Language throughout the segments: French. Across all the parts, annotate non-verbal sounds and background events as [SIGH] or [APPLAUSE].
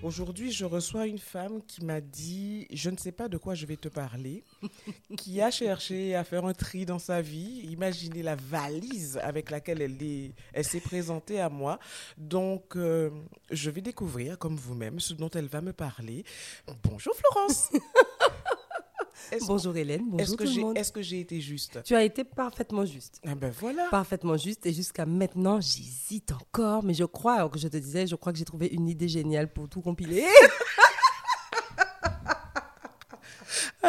Aujourd'hui, je reçois une femme qui m'a dit Je ne sais pas de quoi je vais te parler, [LAUGHS] qui a cherché à faire un tri dans sa vie. Imaginez la valise avec laquelle elle, est, elle s'est présentée à moi. Donc, euh, je vais découvrir, comme vous-même, ce dont elle va me parler. Bonjour Florence [LAUGHS] Bonjour Hélène, bonjour Est-ce que tout le monde. est-ce que j'ai été juste? Tu as été parfaitement juste. Ah ben voilà. Parfaitement juste. Et jusqu'à maintenant, j'hésite encore. Mais je crois, alors que je te disais, je crois que j'ai trouvé une idée géniale pour tout compiler. [LAUGHS]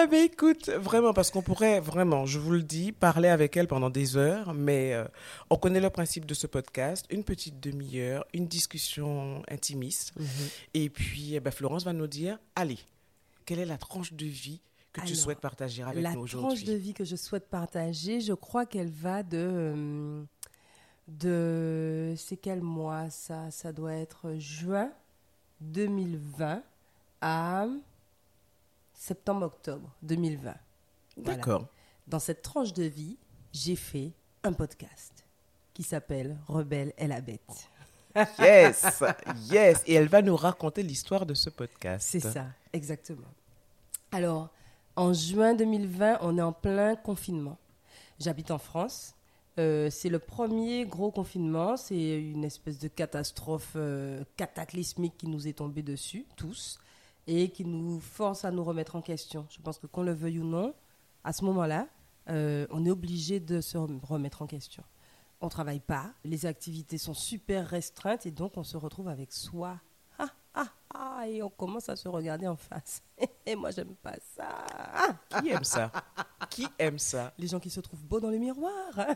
Ah ben écoute, vraiment, parce qu'on pourrait vraiment, je vous le dis, parler avec elle pendant des heures, mais euh, on connaît le principe de ce podcast, une petite demi-heure, une discussion intimiste, et puis eh ben, Florence va nous dire, allez, quelle est la tranche de vie que tu souhaites partager avec La nous tranche aujourd'hui de vie que je souhaite partager, je crois qu'elle va de. euh, de c'est quel mois ça? Ça doit être juin 2020 à septembre-octobre 2020. Voilà. D'accord. Dans cette tranche de vie, j'ai fait un podcast qui s'appelle Rebelle et la bête. Yes, yes. Et elle va nous raconter l'histoire de ce podcast. C'est ça, exactement. Alors, en juin 2020, on est en plein confinement. J'habite en France. Euh, c'est le premier gros confinement. C'est une espèce de catastrophe euh, cataclysmique qui nous est tombée dessus, tous, et qui nous force à nous remettre en question. Je pense que qu'on le veuille ou non, à ce moment-là, euh, on est obligé de se rem- remettre en question. On travaille pas, les activités sont super restreintes et donc on se retrouve avec soi. Ah, et on commence à se regarder en face. [LAUGHS] Et moi, j'aime pas ça. Ah, Qui aime ça? Qui aime ça? Les gens qui se trouvent beaux dans le miroir. [LAUGHS]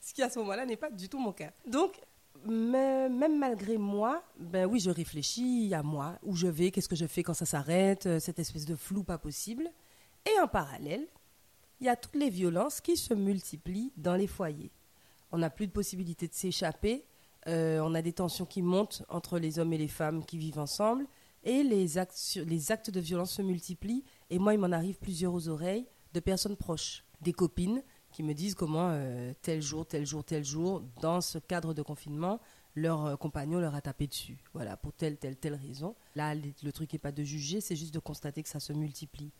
Ce qui à ce moment-là n'est pas du tout mon cas. Donc, mais- même malgré moi, ben oui, je réfléchis à moi, où je vais, qu'est-ce que je fais quand ça s'arrête, euh, cette espèce de flou pas possible. Et en parallèle, il y a toutes les violences qui se multiplient dans les foyers. On n'a plus de possibilité de s'échapper, euh, on a des tensions qui montent entre les hommes et les femmes qui vivent ensemble, et les actes, de violence se multiplient. Et moi, il m'en arrive plusieurs aux oreilles de personnes proches, des copines qui me disent comment euh, tel jour, tel jour, tel jour, dans ce cadre de confinement, leur euh, compagnon leur a tapé dessus. Voilà, pour telle, telle, telle raison. Là, le truc n'est pas de juger, c'est juste de constater que ça se multiplie.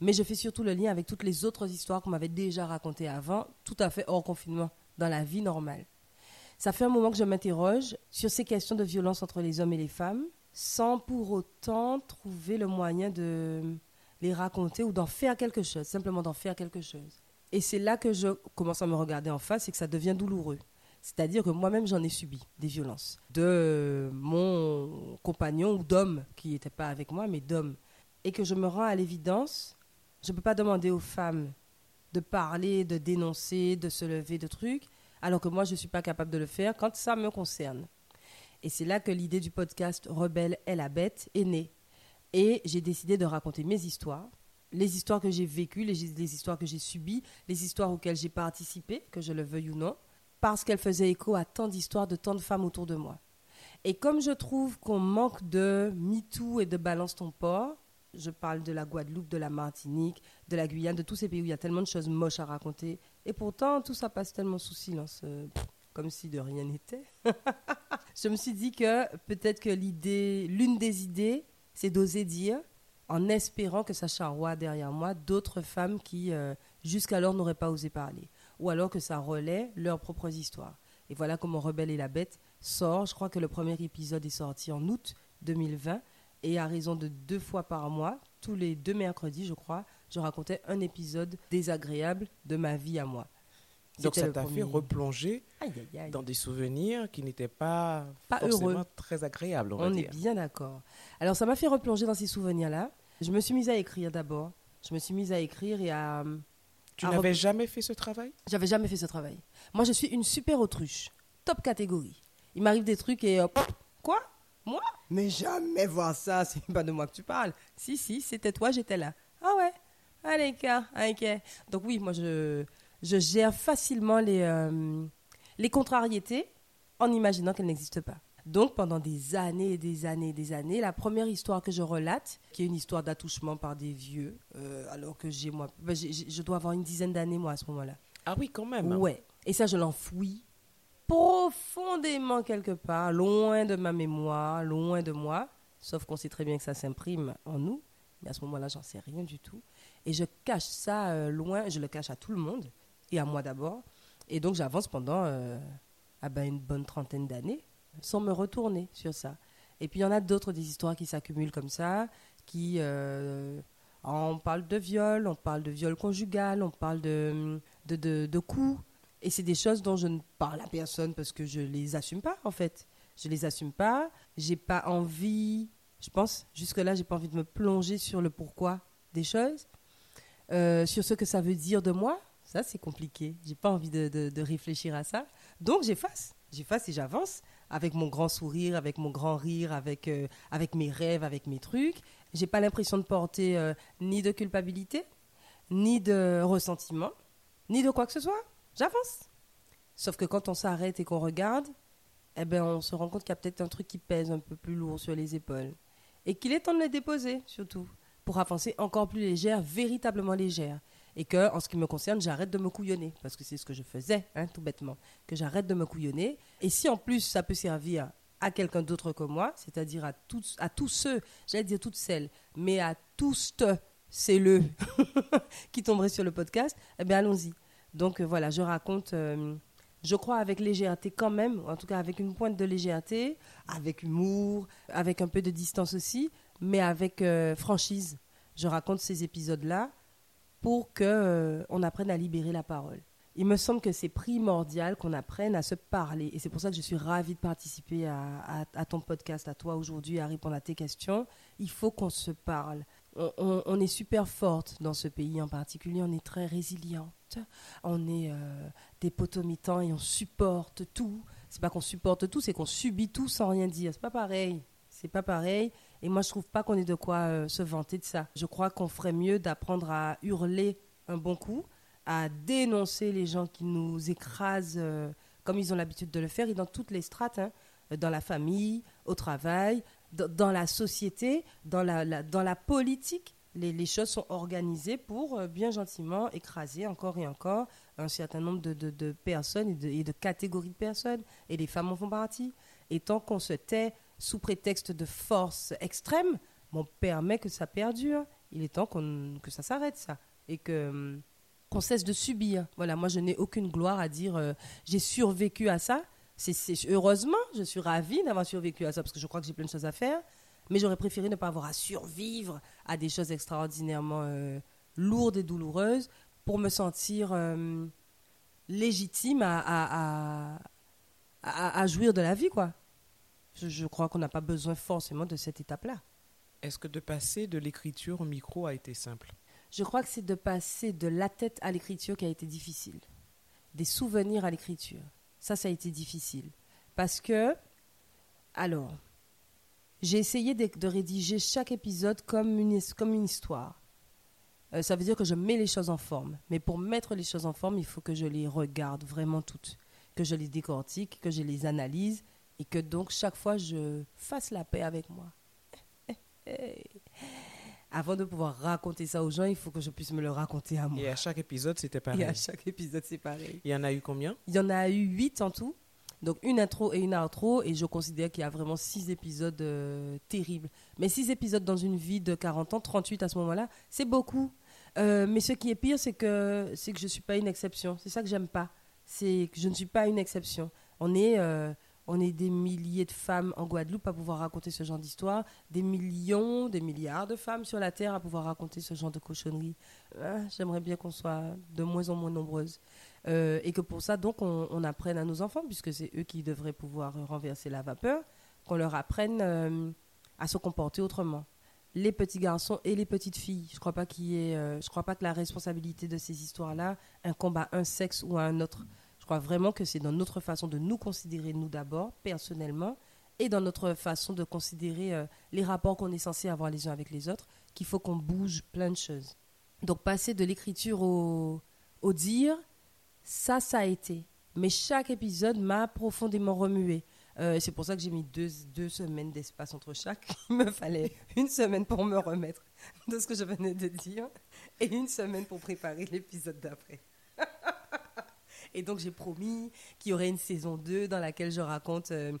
Mais je fais surtout le lien avec toutes les autres histoires qu'on m'avait déjà racontées avant, tout à fait hors confinement, dans la vie normale. Ça fait un moment que je m'interroge sur ces questions de violence entre les hommes et les femmes, sans pour autant trouver le moyen de les raconter ou d'en faire quelque chose, simplement d'en faire quelque chose. Et c'est là que je commence à me regarder en face et que ça devient douloureux. C'est-à-dire que moi-même, j'en ai subi des violences. De mon compagnon ou d'homme qui n'était pas avec moi, mais d'homme. Et que je me rends à l'évidence, je ne peux pas demander aux femmes de parler, de dénoncer, de se lever, de trucs, alors que moi, je ne suis pas capable de le faire quand ça me concerne. Et c'est là que l'idée du podcast Rebelle est la bête est née. Et j'ai décidé de raconter mes histoires, les histoires que j'ai vécues, les, histoires que j'ai subies, les histoires auxquelles j'ai participé, que je le veuille ou non, parce qu'elles faisaient écho à tant d'histoires de tant de femmes autour de moi. Et comme je trouve qu'on manque de MeToo et de Balance ton port, je parle de la Guadeloupe, de la Martinique, de la Guyane, de tous ces pays où il y a tellement de choses moches à raconter. Et pourtant, tout ça passe tellement sous silence, euh, comme si de rien n'était. [LAUGHS] je me suis dit que peut-être que l'idée, l'une des idées, c'est d'oser dire, en espérant que ça charroie derrière moi d'autres femmes qui, euh, jusqu'alors, n'auraient pas osé parler. Ou alors que ça relaie leurs propres histoires. Et voilà comment Rebelle et la Bête sort. Je crois que le premier épisode est sorti en août 2020. Et à raison de deux fois par mois, tous les deux mercredis, je crois, je racontais un épisode désagréable de ma vie à moi. Donc ça t'a fait replonger Aïe, aïe, aïe. dans des souvenirs qui n'étaient pas, Pas forcément heureux. très agréables, on On est bien d'accord. Alors, ça m'a fait replonger dans ces souvenirs-là. Je me suis mise à écrire d'abord. Je me suis mise à écrire et à. Tu n'avais rep- jamais fait ce travail? J'avais jamais fait ce travail. Moi, je suis une super autruche. Top catégorie. Il m'arrive des trucs et. euh, quoi? Moi? Mais jamais voir ça. [LAUGHS] C'est pas de moi que tu parles. Si, si, c'était toi, j'étais là. Ah ouais Allez, cas, ok. Donc, oui, moi, je, je gère facilement les, euh, les contrariétés en imaginant qu'elles n'existent pas. Donc, pendant des années et des années et des années, la première histoire que je relate, qui est une histoire d'attouchement par des vieux, euh, alors que j'ai moi, ben, j'ai- je dois avoir une dizaine d'années, moi, à ce moment-là. Ah oui, quand même. Ouais. Et ça, je l'enfouis profondément quelque part, loin de ma mémoire, loin de moi, sauf qu'on sait très bien que ça s'imprime en nous, mais à ce moment-là, j'en sais rien du tout. Et je cache ça euh, loin, je le cache à tout le monde, et à moi d'abord. Et donc j'avance pendant euh, ah ben, une bonne trentaine d'années, sans me retourner sur ça. Et puis il y en a d'autres, des histoires qui s'accumulent comme ça, qui... euh, on parle de viol, on parle de viol conjugal, on parle de, de, de, coups. Et c'est des choses dont je ne parle à personne parce que je les assume pas, en fait. Je les assume pas. J'ai pas envie, je pense, jusque-là, j'ai pas envie de me plonger sur le pourquoi des choses, Euh, sur ce que ça veut dire de moi. Ça, c'est compliqué. J'ai pas envie de, de- réfléchir à ça. Donc, j'efface. J'efface et j'avance avec mon grand sourire, avec mon grand rire, avec, euh, avec mes rêves, avec mes trucs. J'ai pas l'impression de porter euh, ni de culpabilité, ni de ressentiment, ni de quoi que ce soit. J'avance. Sauf que quand on s'arrête et qu'on regarde, eh ben, on se rend compte qu'il y a peut-être un truc qui pèse un peu plus lourd sur les épaules. Et qu'il est temps de le déposer, surtout, pour avancer encore plus légère, véritablement légère. Et que, en ce qui me concerne, j'arrête de me couillonner. Parce que c'est ce que je faisais, hein, tout bêtement. Que j'arrête de me couillonner. Et si en plus ça peut servir à quelqu'un d'autre que moi, c'est-à-dire à tous, à tous ceux, j'allais dire toutes celles, mais à tous c'est le [LAUGHS] qui tomberaient sur le podcast, eh bien allons-y. Donc euh, voilà, je raconte, euh, je crois avec légèreté quand même, en tout cas avec une pointe de légèreté, avec humour, avec un peu de distance aussi, mais avec euh, franchise. Je raconte ces épisodes-là pour que euh, on apprenne à libérer la parole. Il me semble que c'est primordial qu'on apprenne à se parler. Et c'est pour ça que je suis ravie de participer à, ton podcast, à toi aujourd'hui, à répondre à tes questions. Il faut qu'on se parle. On est super forte dans ce pays en particulier. On est très résiliente. On est euh, des potomitans et on supporte tout. C'est pas qu'on supporte tout, c'est qu'on subit tout sans rien dire. C'est pas pareil. C'est pas pareil. Et moi, je trouve pas qu'on ait de quoi euh, se vanter de ça. Je crois qu'on ferait mieux d'apprendre à hurler un bon coup, à dénoncer les gens qui nous écrasent euh, comme ils ont l'habitude de le faire, et dans toutes les strates, hein, dans la famille, au travail, dans, la société, dans la, dans la politique. Les, choses sont organisées pour euh, bien gentiment écraser encore et encore un certain nombre de, de- personnes et de catégories de personnes. Et les femmes en font partie. Et tant qu'on se tait sous prétexte de force extrême, on permet que ça perdure. Il est temps que ça s'arrête, ça. Et que hum, qu'on cesse de subir. Voilà, moi, je n'ai aucune gloire à dire euh, j'ai survécu à ça. C'est, heureusement, je suis ravie d'avoir survécu à ça parce que je crois que j'ai plein de choses à faire. Mais j'aurais préféré ne pas avoir à survivre à des choses extraordinairement euh, lourdes et douloureuses pour me sentir euh, légitime à, à, à- à jouir de la vie, quoi. Je, je crois qu'on n'a pas besoin forcément de cette étape-là. Est-ce que de passer de l'écriture au micro a été simple? Je crois que c'est de passer de la tête à l'écriture qui a été difficile. Des souvenirs à l'écriture. Ça, ça a été difficile. Parce que, alors, j'ai essayé de, de rédiger chaque épisode comme une, his- comme une histoire. Euh, ça veut dire que je mets les choses en forme. Mais pour mettre les choses en forme, il faut que je les regarde vraiment toutes. Que je les décortique, que je les analyse. Et que donc, chaque fois, je fasse la paix avec moi. [LAUGHS] Avant de pouvoir raconter ça aux gens, il faut que je puisse me le raconter à moi. Et à chaque épisode, c'était [LAUGHS] Et pareil. à chaque épisode, c'est pareil. Il y en a eu combien? Il y en a eu huit en tout. Donc une intro et une outro. Et je considère qu'il y a vraiment six épisodes euh, terribles. Mais six épisodes dans une vie de 40 ans, 38 à ce moment-là, c'est beaucoup. Euh, mais ce qui est pire, c'est que, c'est que je ne suis pas une exception. C'est ça que j'aime pas. C'est que je ne suis pas une exception. On est, euh, on est des milliers de femmes en Guadeloupe à pouvoir raconter ce genre d'histoire. Des millions, des milliards de femmes sur la Terre à pouvoir raconter ce genre de cochonneries. Ah, J'aimerais bien qu'on soit de moins en moins nombreuses. Euh, et que pour ça, donc, on, apprenne à nos enfants, puisque c'est eux qui devraient pouvoir renverser la vapeur, qu'on leur apprenne euh, à se comporter autrement. Les petits garçons et les petites filles. Je crois pas euh, crois pas que la responsabilité de ces histoires-là incombe à un sexe ou à un autre. Je crois vraiment que c'est dans notre façon de nous considérer, nous d'abord, personnellement, et dans notre façon de considérer euh, les rapports qu'on est censé avoir les uns avec les autres, qu'il faut qu'on bouge plein de choses. Donc passer de l'écriture au, dire, ça, ça a été. Mais chaque épisode m'a profondément remué. Euh, c'est pour ça que j'ai mis deux, deux semaines d'espace entre chaque. [LAUGHS] Il me fallait une semaine pour me remettre de ce que je venais de dire et une semaine pour préparer l'épisode d'après. Et donc, j'ai promis qu'il y aurait une saison 2 dans laquelle je raconte euh,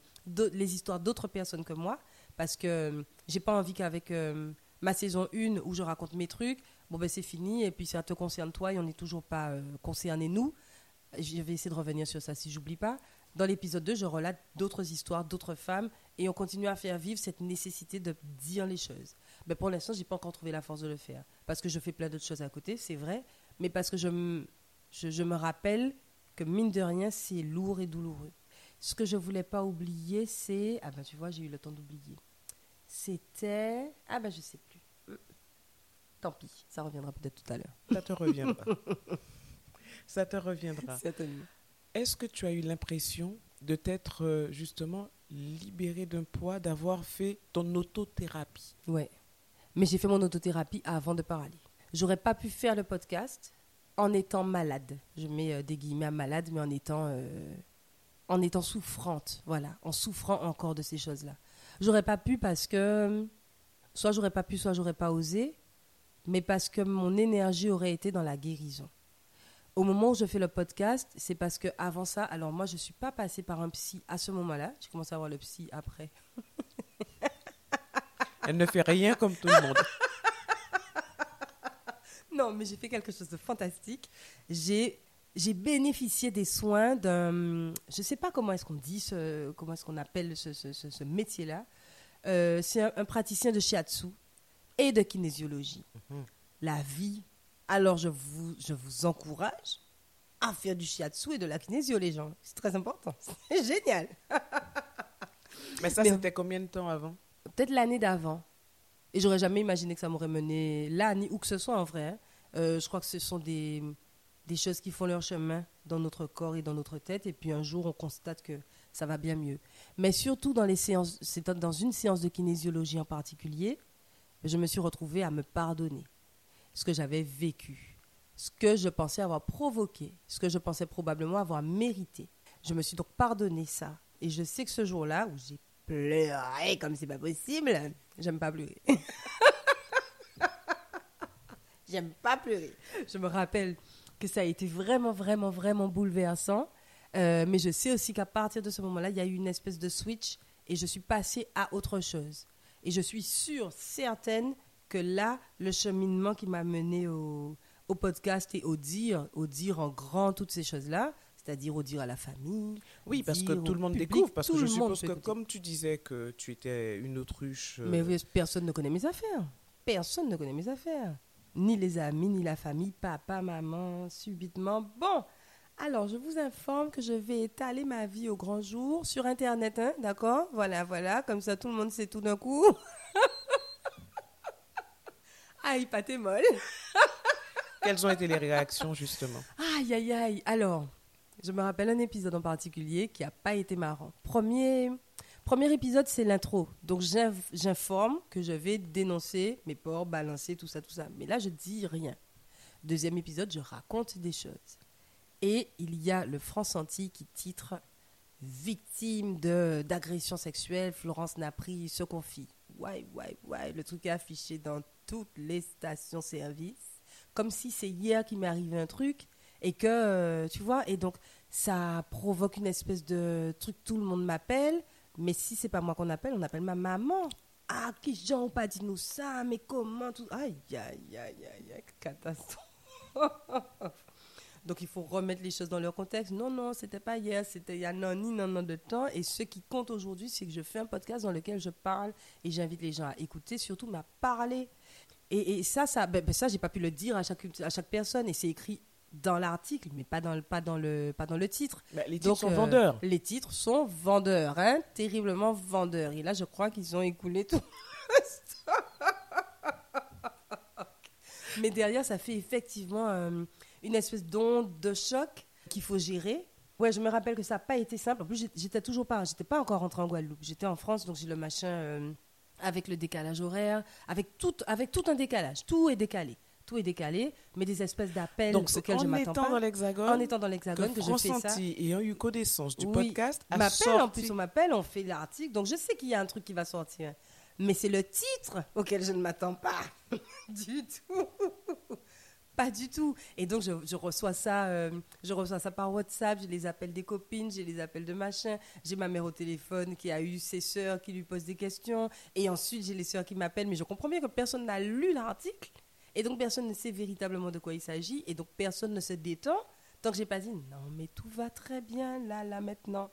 les histoires d'autres personnes que moi. Parce que euh, j'ai pas envie qu'avec euh, ma saison 1 où je raconte mes trucs, bon, ben c'est fini. Et puis, ça te concerne toi et on n'est toujours pas euh, concernés, nous. Je vais essayer de revenir sur ça si j'oublie pas. Dans l'épisode 2, je relate d'autres histoires, d'autres femmes. Et on continue à faire vivre cette nécessité de dire les choses. Mais pour l'instant, j'ai pas encore trouvé la force de le faire. Parce que je fais plein d'autres choses à côté, c'est vrai. Mais parce que je, je me rappelle que mine de rien, c'est lourd et douloureux. Ce que je voulais pas oublier, c'est. Ah ben tu vois, j'ai eu le temps d'oublier. C'était. Ah ben je sais plus. Euh, Tant pis, ça reviendra peut-être tout à l'heure. Ça te reviendra. [LAUGHS] Ça te reviendra. Certainement. Est-ce que tu as eu l'impression de t'être euh, justement libéré d'un poids, d'avoir fait ton autothérapie? Ouais. Mais j'ai fait mon autothérapie avant de parler. J'aurais pas pu faire le podcast en étant malade. Je mets euh, des guillemets à malade, mais en étant, euh, en étant souffrante. Voilà, en souffrant encore de ces choses-là. J'aurais pas pu parce que soit j'aurais pas pu, soit j'aurais pas osé, mais parce que mon énergie aurait été dans la guérison. Au moment où je fais le podcast, c'est parce que avant ça, alors moi je suis pas passée par un psy à ce moment-là. J'ai commencé à voir le psy après. [LAUGHS] Elle ne fait rien comme tout le monde. [LAUGHS] [LAUGHS] Non, mais j'ai fait quelque chose de fantastique. J'ai j'ai bénéficié des soins d'un, je sais pas comment est-ce qu'on dit ce, comment est-ce qu'on appelle ce, ce- ce- métier-là. Euh, c'est un, un praticien de shiatsu et de kinésiologie. Mhm. La vie. Alors je vous je vous encourage à faire du shiatsu et de la kinésio, les gens. C'est très important. [LAUGHS] C'est génial. [LAUGHS] Mais ça, Mais- c'était combien de temps avant? Peut-être l'année d'avant. Et j'aurais jamais imaginé que ça m'aurait mené là, ni où que ce soit en vrai. hein. Euh, je crois que ce sont des, des choses qui font leur chemin dans notre corps et dans notre tête. Et puis un jour, on constate que ça va bien mieux. Mais surtout dans les séances, dans une séance de kinésiologie en particulier, je me suis retrouvée à me pardonner ce que j'avais vécu, ce que je pensais avoir provoqué, ce que je pensais probablement avoir mérité. Je me suis donc pardonné ça. Et je sais que ce jour-là, où j'ai pleuré comme c'est pas possible, j'aime pas pleurer. [LAUGHS] j'aime pas pleurer. Je me rappelle que ça a été vraiment, vraiment, vraiment bouleversant. Euh, mais je sais aussi qu'à partir de ce moment-là, il y a eu une espèce de switch et je suis passée à autre chose. Et je suis sûre, certaine, que là, le cheminement qui m'a mené au, au podcast et au dire, au dire en grand toutes ces choses-là, c'est-à-dire au dire à la famille. Oui, parce que tout le monde public, découvre. Parce tout que je le monde suppose que écouter. comme tu disais que tu étais une autruche. euh, Mais oui, personne ne connaît mes affaires. Personne ne connaît mes affaires. Ni les amis, ni la famille, papa, maman, subitement. Bon, alors je vous informe que je vais étaler ma vie au grand jour sur Internet, hein, d'accord? Voilà, voilà, comme ça tout le monde sait tout d'un coup. [LAUGHS] Aïe, pâté molle. [LAUGHS] Quelles ont été les réactions, justement? Aïe, aïe, aïe. Alors, je me rappelle un épisode en particulier qui n'a pas été marrant. Premier, premier épisode, c'est l'intro. Donc, j'inf- j'informe que je vais dénoncer mes porcs, balancer, tout ça, tout ça. Mais là, je dis rien. Deuxième épisode, je raconte des choses. Et il y a le France-Antilles qui titre Victime d'agression sexuelle, Florence Napri se confie. Ouais, ouais, ouais. Le truc est affiché dans toutes les stations-service. Comme si c'est hier qu'il m'est arrivé un truc et que, euh, tu vois, et donc ça provoque une espèce de truc, tout le monde m'appelle, mais si c'est pas moi qu'on appelle, on appelle ma maman. Ah, qui gens ont pas dit nous ça, mais comment tout. Aïe, aïe, aïe, aïe, aïe, catastrophe. Donc il faut remettre les choses dans leur contexte. Non, non, c'était pas hier, c'était il y a non, ni non, non de temps. Et ce qui compte aujourd'hui, c'est que je fais un podcast dans lequel je parle et j'invite les gens à écouter, surtout à parler. Et, et ça, ça, ben, ben ça, j'ai pas pu le dire à chaque, à chaque personne. Et c'est écrit dans l'article, mais pas dans, le- pas dans le, pas dans le titre. Bah, Les titres Donc, sont euh, vendeurs. Les titres sont vendeurs, hein, terriblement vendeurs. Et là, je crois qu'ils ont écoulé tout. Mais derrière, ça fait effectivement euh, une espèce d'onde de choc qu'il faut gérer. Ouais, je me rappelle que ça n'a pas été simple. En plus, j'étais toujours pas, j'étais pas encore rentrée en Guadeloupe. J'étais en France, donc j'ai le machin euh, avec le décalage horaire, avec tout, avec tout un décalage. Tout est décalé, tout est décalé, mais des espèces d'appels auxquels je en m'attends pas. dans l'Hexagone, en étant dans l'Hexagone que, que je fais ça. Ayant eu connaissance du Oui. podcast, m'appelle, en plus on m'appelle, on fait l'article, donc je sais qu'il y a un truc qui va sortir. Mais c'est le titre auquel je ne m'attends pas [LAUGHS] du tout. Pas du tout. Et donc, je, je reçois ça, euh, je reçois ça par WhatsApp, j'ai les appels des copines, j'ai les appels de machin, j'ai ma mère au téléphone qui a eu ses sœurs qui lui posent des questions, et ensuite j'ai les sœurs qui m'appellent, mais je comprends bien que personne n'a lu l'article, et donc personne ne sait véritablement de quoi il s'agit, et donc personne ne se détend tant que j'ai pas dit non, mais tout va très bien là, là, maintenant.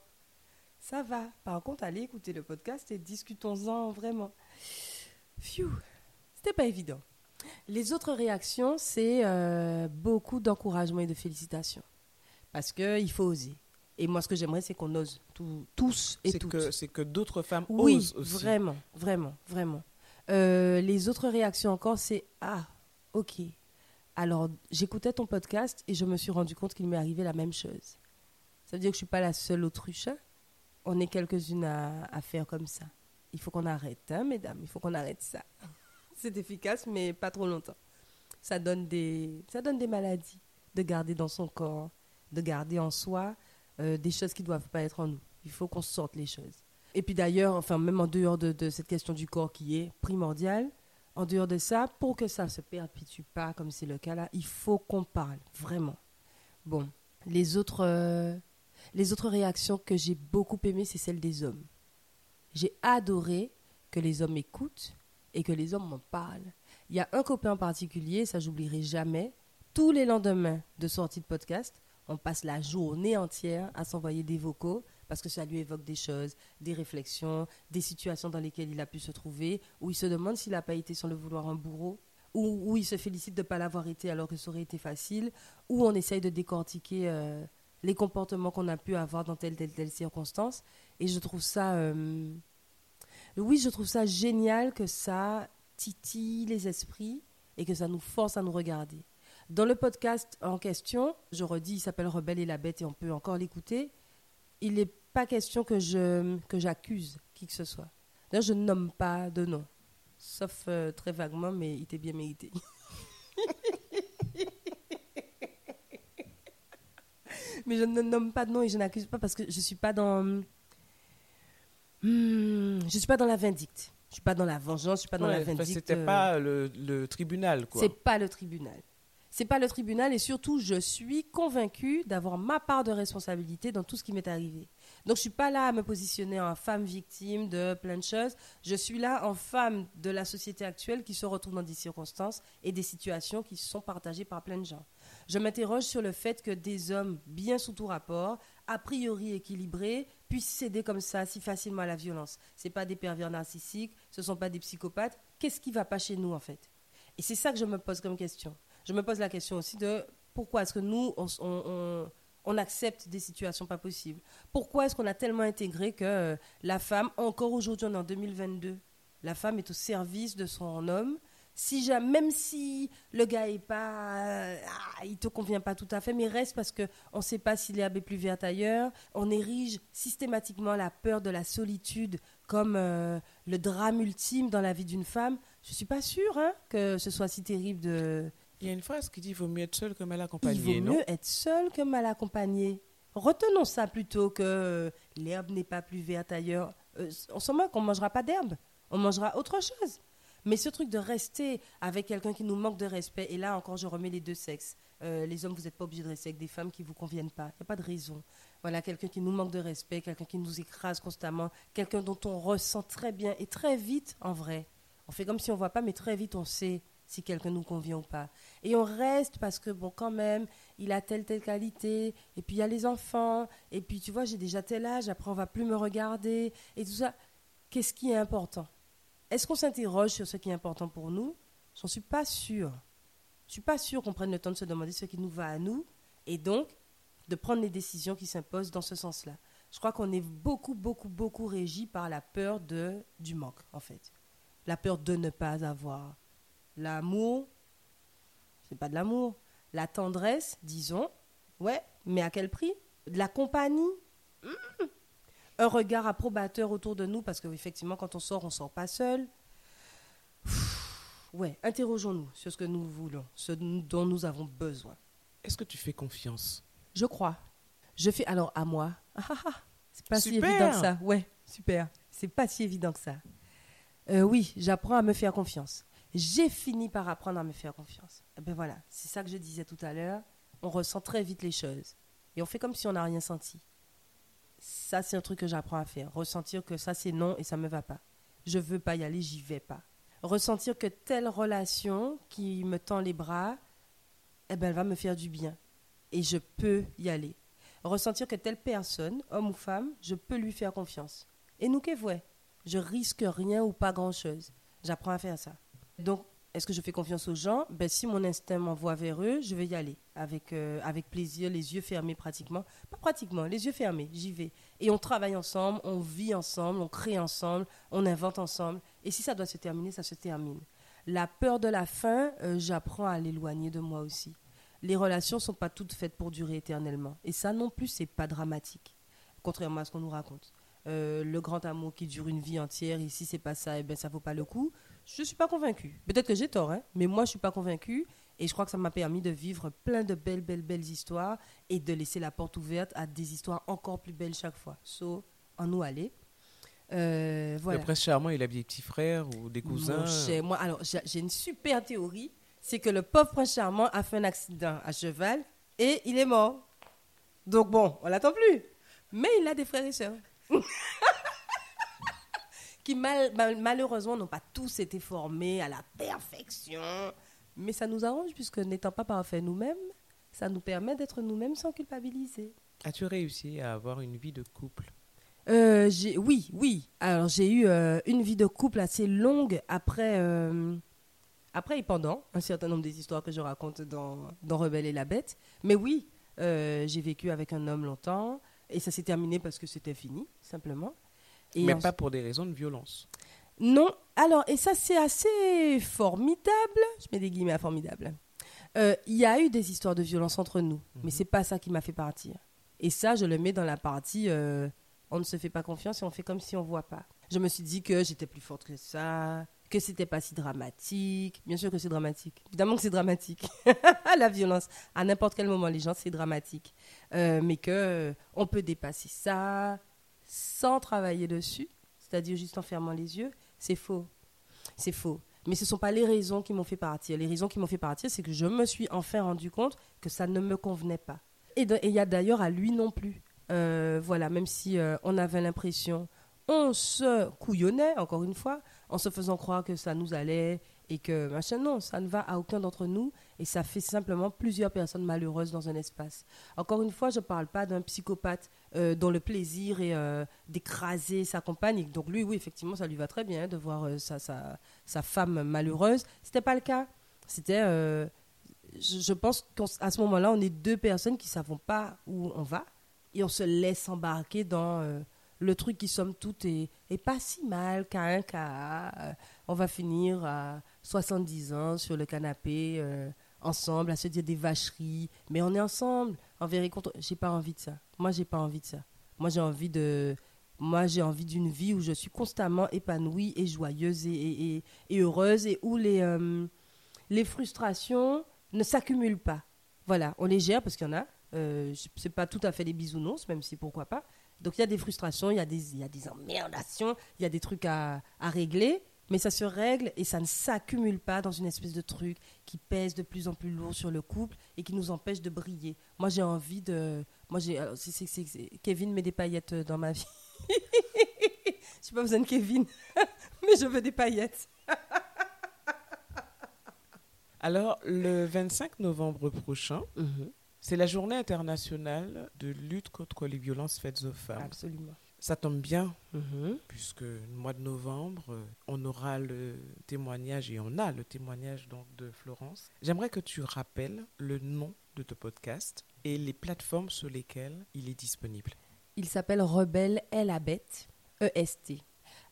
Ça va. Par contre, allez écouter le podcast et discutons-en vraiment. Phew, c'était pas évident. Les autres réactions, c'est euh, beaucoup d'encouragement et de félicitations. Parce qu'il faut oser. Et moi, ce que j'aimerais, c'est qu'on ose tout- tous et C'est toutes. que, c'est que d'autres femmes Oui, osent aussi. vraiment, vraiment, vraiment. Euh, les autres réactions encore, c'est Ah, ok. Alors, j'écoutais ton podcast et je me suis rendu compte qu'il m'est arrivé la même chose. Ça veut dire que je ne suis pas la seule autruche. hein. On est quelques-unes à, faire comme ça. Il faut qu'on arrête, hein, mesdames, il faut qu'on arrête ça. [LAUGHS] C'est efficace, mais pas trop longtemps. Ça donne des, ça donne des maladies de garder dans son corps, de garder en soi euh, des choses qui ne doivent pas être en nous. Il faut qu'on sorte les choses. Et puis d'ailleurs, enfin, même en dehors de, de cette question du corps qui est primordiale, en dehors de ça, pour que ça se perpétue pas, comme c'est le cas là, il faut qu'on parle, vraiment. Bon, les autres, euh, les autres réactions que j'ai beaucoup aimées, c'est celles des hommes. J'ai adoré que les hommes écoutent et que les hommes m'en parlent. Il y a un copain en particulier, ça j'oublierai jamais, tous les lendemains de sortie de podcast, on passe la journée entière à s'envoyer des vocaux parce que ça lui évoque des choses, des réflexions, des situations dans lesquelles il a pu se trouver, où il se demande s'il n'a pas été sans le vouloir un bourreau, où, où il se félicite de ne pas l'avoir été alors que ça aurait été facile, où on essaye de décortiquer euh, les comportements qu'on a pu avoir dans telle, telle, telle circonstance. Et je trouve ça... euh, oui, je trouve ça génial que ça titille les esprits et que ça nous force à nous regarder. Dans le podcast en question, je redis, il s'appelle Rebelle et la bête et on peut encore l'écouter. Il n'est pas question que je que j'accuse qui que ce soit. D'ailleurs, je ne nomme pas de nom, sauf euh, très vaguement, mais il était bien mérité. [LAUGHS] mais je ne nomme pas de nom et je n'accuse pas parce que je suis pas dans Hmm, je suis pas dans la vindicte. Je suis pas dans la vengeance, je suis pas dans Ouais, la vindicte. C'était euh, pas le, le tribunal, quoi. c'est pas le tribunal. C'est pas le tribunal et surtout, je suis convaincue d'avoir ma part de responsabilité dans tout ce qui m'est arrivé. Donc, je suis pas là à me positionner en femme victime de plein de choses. Je suis là en femme de la société actuelle qui se retrouve dans des circonstances et des situations qui sont partagées par plein de gens. Je m'interroge sur le fait que des hommes bien sous tout rapport, a priori équilibrés, puissent céder comme ça si facilement à la violence. C'est pas des pervers narcissiques, ce sont pas des psychopathes. Qu'est-ce qui va pas chez nous en fait? Et c'est ça que je me pose comme question. Je me pose la question aussi de pourquoi est-ce que nous, on, accepte des situations pas possibles? Pourquoi est-ce qu'on a tellement intégré que euh, la femme, encore aujourd'hui, on est en 2022, la femme est au service de son homme? Si jamais, même si le gars est pas, ah, il te convient pas tout à fait, mais reste parce que on sait pas si l'herbe est plus verte ailleurs. On érige systématiquement la peur de la solitude comme euh, le drame ultime dans la vie d'une femme. Je suis pas sûre hein, que ce soit si terrible de. Il y a une phrase qui dit il vaut mieux être seul que mal Il accompagné, vaut non mieux être seul que mal accompagné. Retenons ça plutôt que euh, l'herbe n'est pas plus verte ailleurs. Euh, on s'en moque, on mangera pas d'herbe, on mangera autre chose. Mais ce truc de rester avec quelqu'un qui nous manque de respect, et là encore je remets les deux sexes. Euh, les hommes, vous n'êtes pas obligés de rester avec des femmes qui ne vous conviennent pas. Il n'y a pas de raison. Voilà, quelqu'un qui nous manque de respect, quelqu'un qui nous écrase constamment, quelqu'un dont on ressent très bien et très vite en vrai. On fait comme si on ne voit pas, mais très vite on sait si quelqu'un nous convient ou pas. Et on reste parce que, bon, quand même, il a telle, telle qualité, et puis il y a les enfants, et puis tu vois, j'ai déjà tel âge, après on va plus me regarder, et tout ça. Qu'est-ce qui est important? Est-ce qu'on s'interroge sur ce qui est important pour nous? J'en suis pas sûre. Je suis pas sûre qu'on prenne le temps de se demander ce qui nous va à nous, et donc de prendre les décisions qui s'imposent dans ce sens-là. Je crois qu'on est beaucoup, beaucoup, beaucoup régi par la peur de, du manque, en fait. La peur de ne pas avoir. L'amour, c'est pas de l'amour. La tendresse, disons, ouais, mais à quel prix? De la compagnie Mm. Un regard approbateur autour de nous, parce qu'effectivement, quand on sort, on sort pas seul. Ouais, interrogeons-nous sur ce que nous voulons, ce dont nous avons besoin. Est-ce que tu fais confiance? Je crois. Je fais alors à moi. Ah, ah, ah. C'est pas si Super. évident que ça. Ouais, super. C'est pas si évident que ça. Euh, oui, j'apprends à me faire confiance. J'ai fini par apprendre à me faire confiance. Et ben voilà, c'est ça que je disais tout à l'heure. On ressent très vite les choses. Et on fait comme si on n'a rien senti. Ça, c'est un truc que j'apprends à faire. Ressentir que ça, c'est non et ça me va pas. Je veux pas y aller, j'y vais pas. Ressentir que telle relation qui me tend les bras, eh ben, elle va me faire du bien. Et je peux y aller. Ressentir que telle personne, homme ou femme, je peux lui faire confiance. Et nous, qu'est-ce Je risque rien ou pas grand-chose. J'apprends à faire ça. Donc, est-ce que je fais confiance aux gens? Ben, Si mon instinct m'envoie vers eux, je vais y aller avec, euh, avec plaisir, les yeux fermés pratiquement. Pas pratiquement, les yeux fermés, j'y vais. Et on travaille ensemble, on vit ensemble, on crée ensemble, on invente ensemble. Et si ça doit se terminer, ça se termine. La peur de la fin, euh, j'apprends à l'éloigner de moi aussi. Les relations ne sont pas toutes faites pour durer éternellement. Et ça non plus, c'est pas dramatique, contrairement à ce qu'on nous raconte. Euh, le grand amour qui dure une vie entière, ici c'est pas ça, et eh ben ça vaut pas le coup. Je ne suis pas convaincue. Peut-être que j'ai tort, hein, mais moi, je ne suis pas convaincue. Et je crois que ça m'a permis de vivre plein de belles, belles, belles histoires et de laisser la porte ouverte à des histoires encore plus belles chaque fois. So, en nous aller. Euh, voilà. Le prince charmant, il a des petits frères ou des cousins Moi, alors, j'ai une super théorie. C'est que le pauvre prince charmant a fait un accident à cheval et il est mort. Donc bon, on l'attend plus. Mais il a des frères et sœurs. [LAUGHS] qui malheureusement n'ont pas tous été formés à la perfection. Mais ça nous arrange puisque n'étant pas parfaits nous-mêmes, ça nous permet d'être nous-mêmes sans culpabiliser. As-tu réussi à avoir une vie de couple? Euh, Oui, oui. Alors j'ai eu euh, une vie de couple assez longue après, euh, après et pendant un certain nombre des histoires que je raconte dans, dans Rebelle et la Bête. Mais oui, j'ai vécu avec un homme longtemps et ça s'est terminé parce que c'était fini, simplement. Mais pas pour des raisons de violence. Non. Alors, et ça, c'est assez formidable. Je mets des guillemets à formidable. Euh, il y a eu des histoires de violence entre nous, mais mais mhm. c'est pas ça qui m'a fait partir. Et ça, je le mets dans la partie euh, on ne se fait pas confiance et on fait comme si on voit pas. Je me suis dit que j'étais plus forte que ça, que c'était pas si dramatique. Bien sûr que c'est dramatique. Évidemment que c'est dramatique. [LAUGHS] la violence, à n'importe quel moment, les gens, c'est dramatique. Euh, mais que on peut dépasser ça, sans travailler dessus, c'est-à-dire juste en fermant les yeux, c'est faux. C'est faux. Mais ce ne sont pas les raisons qui m'ont fait partir. Les raisons qui m'ont fait partir, c'est que je me suis enfin rendu compte que ça ne me convenait pas. Et il y a d'ailleurs à lui non plus. Euh, voilà, même si euh, on avait l'impression, on se couillonnait, encore une fois, en se faisant croire que ça nous allait et que machin, non, ça ne va à aucun d'entre nous et ça fait simplement plusieurs personnes malheureuses dans un espace. Encore une fois, je ne parle pas d'un psychopathe euh, dont le plaisir est euh, d'écraser sa compagne. Donc lui, oui, effectivement, ça lui va très bien de voir euh, sa, sa, sa, femme malheureuse. C'était pas le cas. C'était, je, pense qu'à ce moment-là, on est deux personnes qui ne savons pas où on va et on se laisse embarquer dans le truc qui, somme toute, est pas si mal qu'à un cas. on va finir à 70 ans sur le canapé ensemble, à se dire des vacheries, mais on est ensemble. En vérité, j'ai pas envie de ça. Moi, j'ai pas envie de ça. Moi, j'ai envie de, moi, j'ai envie d'une vie où je suis constamment épanouie et joyeuse et, et, heureuse et où les, euh, les frustrations ne s'accumulent pas. Voilà, on les gère parce qu'il y en a. Euh, c'est pas tout à fait des bisounours, même si pourquoi pas. Donc il y a des frustrations, il y a des, y a des emmerdations, il y a des trucs à, à régler mais ça se règle et ça ne s'accumule pas dans une espèce de truc qui pèse de plus en plus lourd sur le couple et qui nous empêche de briller. Moi, j'ai envie de. Moi, j'ai. Kevin met des paillettes dans ma vie. [LAUGHS] je n'ai pas besoin de Kevin, [LAUGHS] mais je veux des paillettes. [LAUGHS] Alors, le 25 novembre prochain, mhm. c'est la journée internationale de lutte contre les violences faites aux femmes. Absolument. Ça tombe bien, mhm. puisque le mois de novembre, euh, on aura le témoignage, et on a le témoignage donc de Florence. J'aimerais que tu rappelles le nom de ton podcast et les plateformes sur lesquelles il est disponible. Il s'appelle Rebelle est la bête, EST.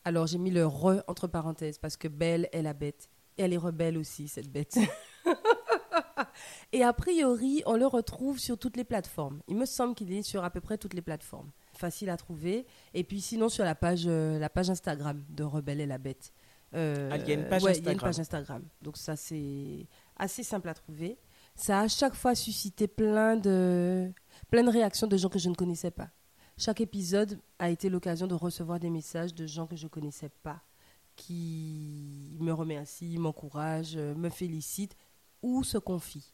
Alors j'ai mis le re entre parenthèses parce que Belle est la bête. Et elle est rebelle aussi, cette bête. [LAUGHS] et a priori, on le retrouve sur toutes les plateformes. Il me semble qu'il est sur à peu près toutes les plateformes facile à trouver. Et puis sinon sur la page, euh, la page Instagram de Rebelle et la Bête. Euh, ah, il y a une page Instagram. Il y a une page Instagram. Donc ça c'est assez simple à trouver. Ça a à chaque fois suscité plein de, plein de réactions de gens que je ne connaissais pas. Chaque épisode a été l'occasion de recevoir des messages de gens que je ne connaissais pas qui me remercie, m'encourage, euh, me félicite ou se confie.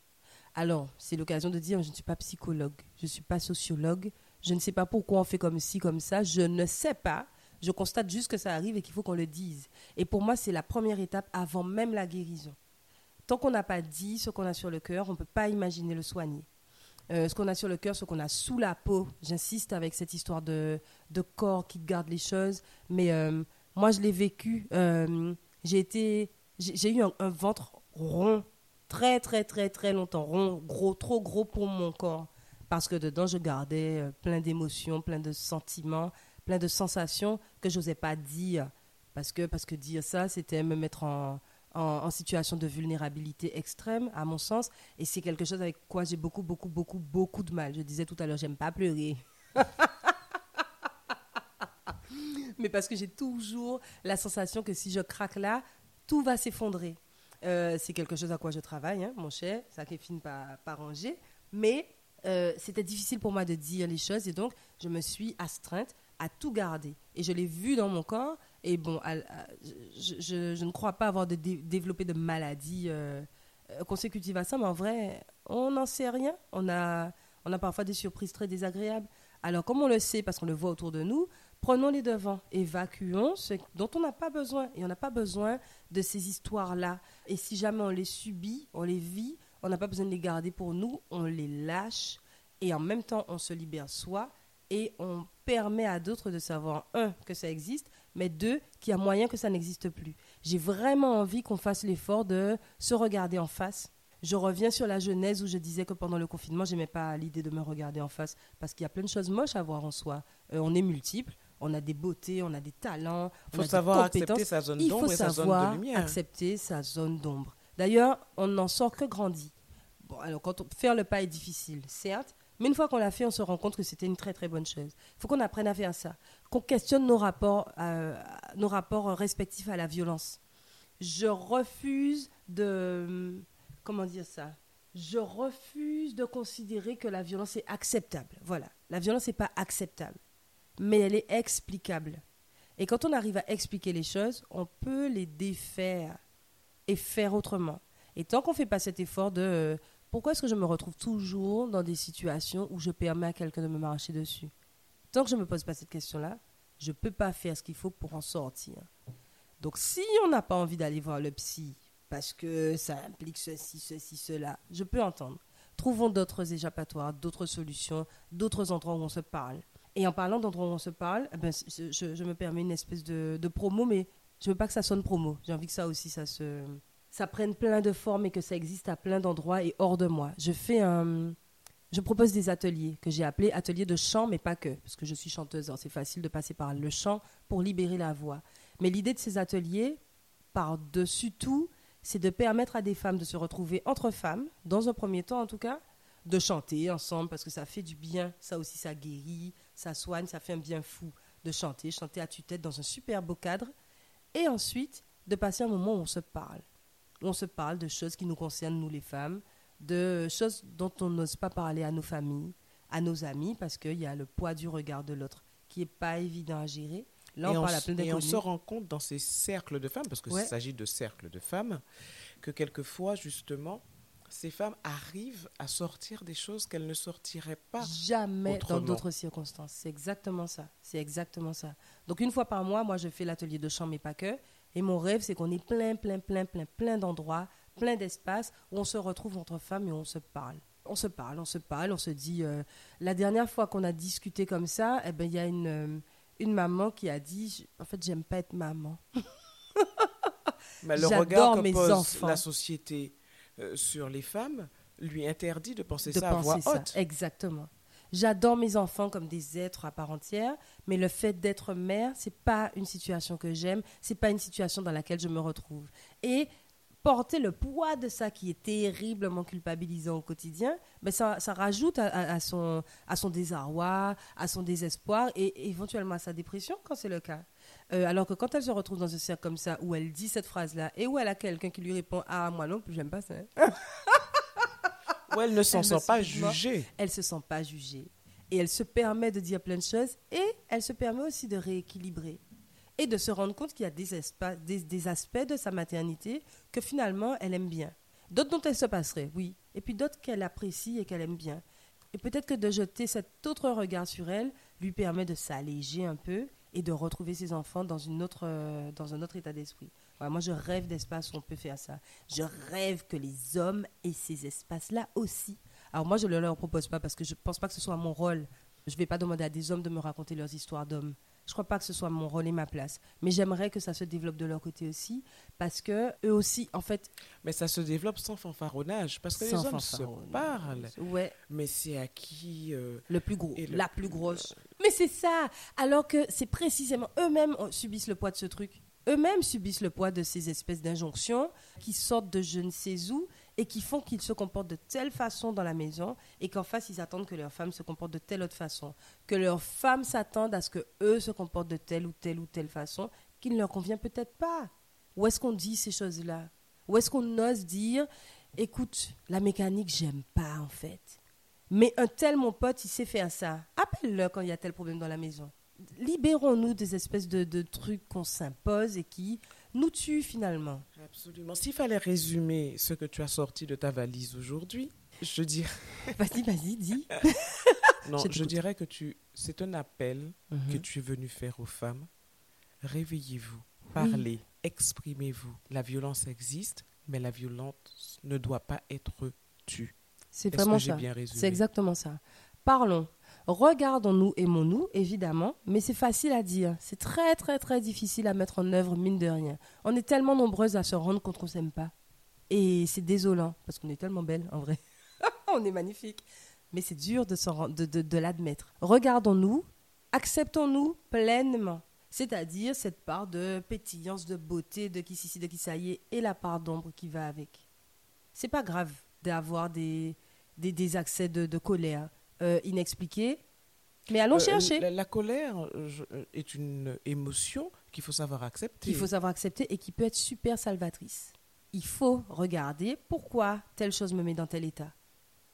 Alors, c'est l'occasion de dire, je ne suis pas psychologue, je ne suis pas sociologue, je ne sais pas pourquoi on fait comme ci, comme ça, je ne sais pas. Je constate juste que ça arrive et qu'il faut qu'on le dise. Et pour moi, c'est la première étape avant même la guérison. Tant qu'on n'a pas dit ce qu'on a sur le cœur, on ne peut pas imaginer le soigner. Euh, ce qu'on a sur le cœur, ce qu'on a sous la peau, j'insiste avec cette histoire de, de, corps qui garde les choses, mais euh, moi je l'ai vécu. Euh, j'ai été, j'ai eu un, ventre rond, très très très très longtemps, rond, gros, trop gros pour mon corps, parce que dedans je gardais plein d'émotions, plein de sentiments, plein de sensations que j'osais pas dire. Parce que, parce que dire ça, c'était me mettre en, en, situation de vulnérabilité extrême, à mon sens. Et c'est quelque chose avec quoi j'ai beaucoup, beaucoup, beaucoup, beaucoup de mal. Je disais tout à l'heure, j'aime pas pleurer. [LAUGHS] Mais parce que j'ai toujours la sensation que si je craque là, tout va s'effondrer. Euh, c'est quelque chose à quoi je travaille, hein, mon cher. Ça qui finit par, par ranger. Mais euh, c'était difficile pour moi de dire les choses et donc je me suis astreinte à tout garder. Et je l'ai vu dans mon corps. Et bon, je, ne crois pas avoir développé de maladie euh, euh, consécutive à ça, mais en vrai, on n'en sait rien. On a, on a parfois des surprises très désagréables. Alors, comme on le sait, parce qu'on le voit autour de nous, prenons les devants, évacuons ce dont on n'a pas besoin. Et on n'a pas besoin de ces histoires-là. Et si jamais on les subit, on les vit, on n'a pas besoin de les garder pour nous, on les lâche. Et en même temps, on se libère soi et on permet à d'autres de savoir, un, que ça existe, mais deux, qu'il y a moyen que ça n'existe plus. J'ai vraiment envie qu'on fasse l'effort de se regarder en face. Je reviens sur la genèse où je disais que pendant le confinement, je n'aimais pas l'idée de me regarder en face parce qu'il y a plein de choses moches à voir en soi. Euh, on est multiples, on a des beautés, on a des talents. Il faut savoir accepter sa zone d'ombre et sa zone de lumière. accepter sa zone d'ombre. D'ailleurs, on n'en sort que grandi. Bon, alors, quand on, faire le pas est difficile, certes, mais une fois qu'on l'a fait, on se rend compte que c'était une très très bonne chose. Il faut qu'on apprenne à faire ça, qu'on questionne nos rapports, euh, nos rapports respectifs à la violence. Je refuse de... Comment dire ça? Je refuse de considérer que la violence est acceptable. Voilà, la violence n'est pas acceptable, mais elle est explicable. Et quand on arrive à expliquer les choses, on peut les défaire et faire autrement. Et tant qu'on ne fait pas cet effort de pourquoi est-ce que je me retrouve toujours dans des situations où je permets à quelqu'un de me marcher dessus? Tant que je ne me pose pas cette question-là, je ne peux pas faire ce qu'il faut pour en sortir. Donc si on n'a pas envie d'aller voir le psy, parce que ça implique ceci, ceci, cela, je peux entendre. Trouvons d'autres échappatoires, d'autres solutions, d'autres endroits où on se parle. Et en parlant d'endroits où on se parle, eh ben, je, me permets une espèce de, de promo, mais je ne veux pas que ça sonne promo. J'ai envie que ça aussi, ça se, ça prenne plein de formes et que ça existe à plein d'endroits et hors de moi. Je fais un, je propose des ateliers que j'ai appelés ateliers de chant, mais pas que, parce que je suis chanteuse. C'est facile de passer par le chant pour libérer la voix. Mais l'idée de ces ateliers, par-dessus tout, c'est de permettre à des femmes de se retrouver entre femmes, dans un premier temps en tout cas, de chanter ensemble parce que ça fait du bien. Ça aussi, ça guérit, ça soigne, ça fait un bien fou de chanter, chanter à tue-tête dans un super beau cadre. Et ensuite, de passer un moment où on se parle on se parle de choses qui nous concernent, nous les femmes, de choses dont on n'ose pas parler à nos familles, à nos amis, parce qu'il y a le poids du regard de l'autre qui n'est pas évident à gérer. Là, on, parle à plein Et on se rend compte dans ces cercles de femmes, parce qu'il s'agit de cercles de femmes, que quelquefois, justement, ces femmes arrivent à sortir des choses qu'elles ne sortiraient pas jamais dans d'autres circonstances. C'est exactement ça. C'est exactement ça. Donc une fois par mois, moi je fais l'atelier de chant mais pas que et mon rêve, c'est qu'on ait plein, plein, plein, plein, plein d'endroits, plein d'espaces où on se retrouve entre femmes et on se parle. On se parle, on se parle, on se dit. Euh, la dernière fois qu'on a discuté comme ça, eh ben il y a une, euh, une maman qui a dit, en fait, j'aime pas être maman. [LAUGHS] Mais le regard que pose enfants. la société euh, sur les femmes lui interdit de penser ça à voix haute. Exactement. J'adore mes enfants comme des êtres à part entière, mais le fait d'être mère, c'est pas une situation que j'aime, c'est pas une situation dans laquelle je me retrouve. Et porter le poids de ça qui est terriblement culpabilisant au quotidien, ben ça, rajoute à, son, désarroi, à son désespoir et éventuellement à sa dépression quand c'est le cas. Euh, alors que quand elle se retrouve dans un cercle comme ça, où elle dit cette phrase-là et où elle a quelqu'un qui lui répond Ah, moi non plus, j'aime pas ça. Elle ne s'en sent pas jugée. Elle se sent pas jugée. Et elle se permet de dire plein de choses et elle se permet aussi de rééquilibrer. et de se rendre compte qu'il y a des, espa- des, des aspects de sa maternité que finalement elle aime bien. D'autres dont elle se passerait, oui, et puis d'autres qu'elle apprécie et qu'elle aime bien. Et peut-être que de jeter cet autre regard sur elle lui permet de s'alléger un peu et de retrouver ses enfants dans, une autre, euh, dans un autre état d'esprit. Ouais, moi, je rêve d'espace où on peut faire ça. Je rêve que les hommes aient ces espaces-là aussi. Alors moi, je ne leur propose pas parce que je ne pense pas que ce soit mon rôle. Je ne vais pas demander à des hommes de me raconter leurs histoires d'hommes. Je ne crois pas que ce soit mon rôle et ma place. Mais j'aimerais que ça se développe de leur côté aussi parce que eux aussi, en fait, Mais ça se développe sans fanfaronnage, parce que les hommes se parlent. ouais, Mais c'est à qui euh, le plus gros, le la plus grosse. Mais c'est ça. Alors que c'est précisément eux-mêmes euh, subissent le poids de ce truc. Eux-mêmes subissent le poids de ces espèces d'injonctions qui sortent de je ne sais où et qui font qu'ils se comportent de telle façon dans la maison et qu'en face ils attendent que leur femme se comporte de telle autre façon, que leurs femmes s'attendent à ce que eux se comportent de telle ou telle ou telle façon qui ne leur convient peut-être pas. Où est-ce qu'on dit ces choses-là? Où est-ce qu'on ose dire écoute, la mécanique j'aime pas en fait. Mais un tel, mon pote, il sait faire ça. Appelle-le quand il y a tel problème dans la maison. Libérons-nous des espèces de, de trucs qu'on s'impose et qui nous tuent finalement. Absolument. S'il fallait résumer ce que tu as sorti de ta valise aujourd'hui, je dirais, [LAUGHS] Vas-y, vas-y, dis. [LAUGHS] non, Je dirais que tu, c'est un appel Mhm. que tu es venu faire aux femmes. Réveillez-vous, parlez, exprimez-vous. La violence existe, mais la violence ne doit pas être tue. C'est vraiment que ça. bien résumé? C'est exactement ça. Parlons. Regardons-nous, aimons-nous, évidemment, mais c'est facile à dire. C'est très, très, très difficile à mettre en œuvre, mine de rien. On est tellement nombreuses à se rendre compte qu'on s'aime pas. Et c'est désolant, parce qu'on est tellement belles, en vrai. [LAUGHS] on est magnifique. Mais c'est dur de, de, de- de l'admettre. Regardons-nous, acceptons-nous pleinement. C'est-à-dire cette part de pétillance, de beauté, de qui ci, de qui ça y est, et la part d'ombre qui va avec. C'est pas grave d'avoir des, des, des accès de, de colère euh, inexpliqués, mais allons Euh, chercher. La, la colère euh, je- est une émotion qu'il faut savoir accepter. qu'il faut savoir accepter et qui peut être super salvatrice. Il faut regarder pourquoi telle chose me met dans tel état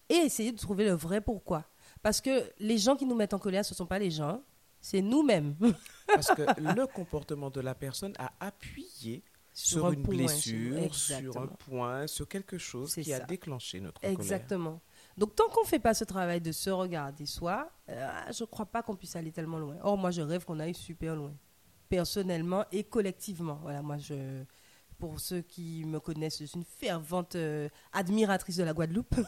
et essayer de trouver le vrai pourquoi. Parce que les gens qui nous mettent en colère, ce ne sont pas les gens, c'est nous-mêmes. [LAUGHS] Parce que [LAUGHS] le comportement de la personne a appuyé sur, un une point, blessure, sur un point, sur quelque chose qui a déclenché notre colère. Exactement. Donc tant qu'on ne fait pas ce travail de se regarder soi, euh, je ne crois pas qu'on puisse aller tellement loin. Or, moi, je rêve qu'on aille super loin, personnellement et collectivement. Voilà, moi, je, pour ceux qui me connaissent, je suis une fervente euh, admiratrice de la Guadeloupe. [LAUGHS]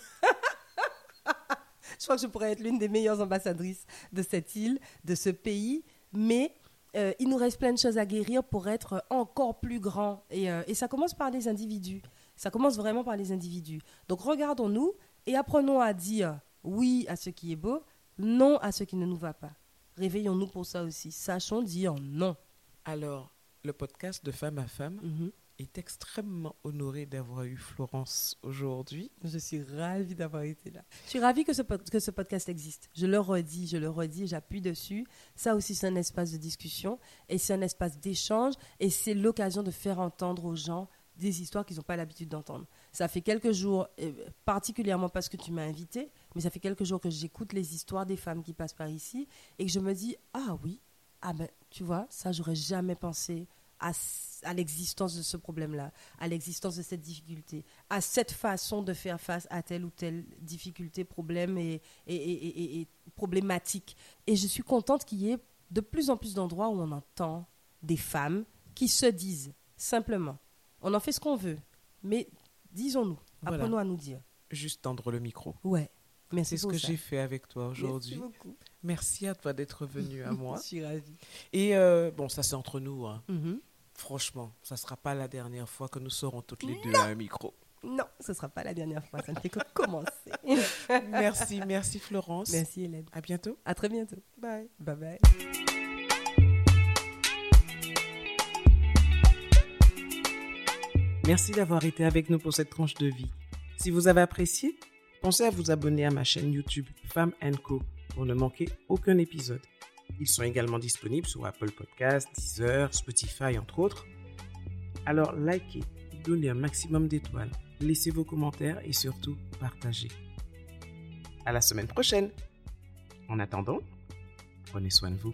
je crois que je pourrais être l'une des meilleures ambassadrices de cette île, de ce pays, mais euh, il nous reste plein de choses à guérir pour être encore plus grand. Et, et ça commence par les individus. Ça commence vraiment par les individus. Donc regardons-nous et apprenons à dire oui à ce qui est beau, non à ce qui ne nous va pas. Réveillons-nous pour ça aussi. Sachons dire non. Alors, le podcast de femme à femme Mhm. est extrêmement honoré d'avoir eu Florence aujourd'hui. Je suis ravie d'avoir été là. Je suis ravie que ce, que ce podcast existe. Je le redis, je le redis, j'appuie dessus. Ça aussi, c'est un espace de discussion et c'est un espace d'échange et c'est l'occasion de faire entendre aux gens des histoires qu'ils n'ont pas l'habitude d'entendre. Ça fait quelques jours, euh, particulièrement parce que tu m'as invité, mais ça fait quelques jours que j'écoute les histoires des femmes qui passent par ici et que je me dis, ah oui, ah ben, tu vois, ça, j'aurais jamais pensé à, l'existence de ce problème-là, à l'existence de cette difficulté, à cette façon de faire face à telle ou telle difficulté, problème et problématique. Et je suis contente qu'il y ait de plus en plus d'endroits où on entend des femmes qui se disent simplement, on en fait ce qu'on veut, mais disons-nous, Voilà. apprenons à nous dire. Juste tendre le micro. Ouais, merci C'est ce que j'ai fait avec toi Merci aujourd'hui. beaucoup. Merci à toi d'être venu à [LAUGHS] moi. Je suis ravie. Et euh, bon, ça c'est entre nous. hein. Mhm. Franchement, ça sera pas la dernière fois que nous serons toutes les deux à un micro. Non, ce ne sera pas la dernière fois, ça ne fait que [LAUGHS] commencer. Merci, merci Florence. Merci Hélène. À bientôt. À très bientôt. Bye. Bye bye. Merci d'avoir été avec nous pour cette tranche de vie. Si vous avez apprécié, pensez à vous abonner à ma chaîne YouTube Femme Co pour ne manquer aucun épisode. Ils sont également disponibles sur Apple Podcasts, Deezer, Spotify, entre autres. Alors likez, donnez un maximum d'étoiles, laissez vos commentaires et surtout partagez. À la semaine prochaine. En attendant, prenez soin de vous.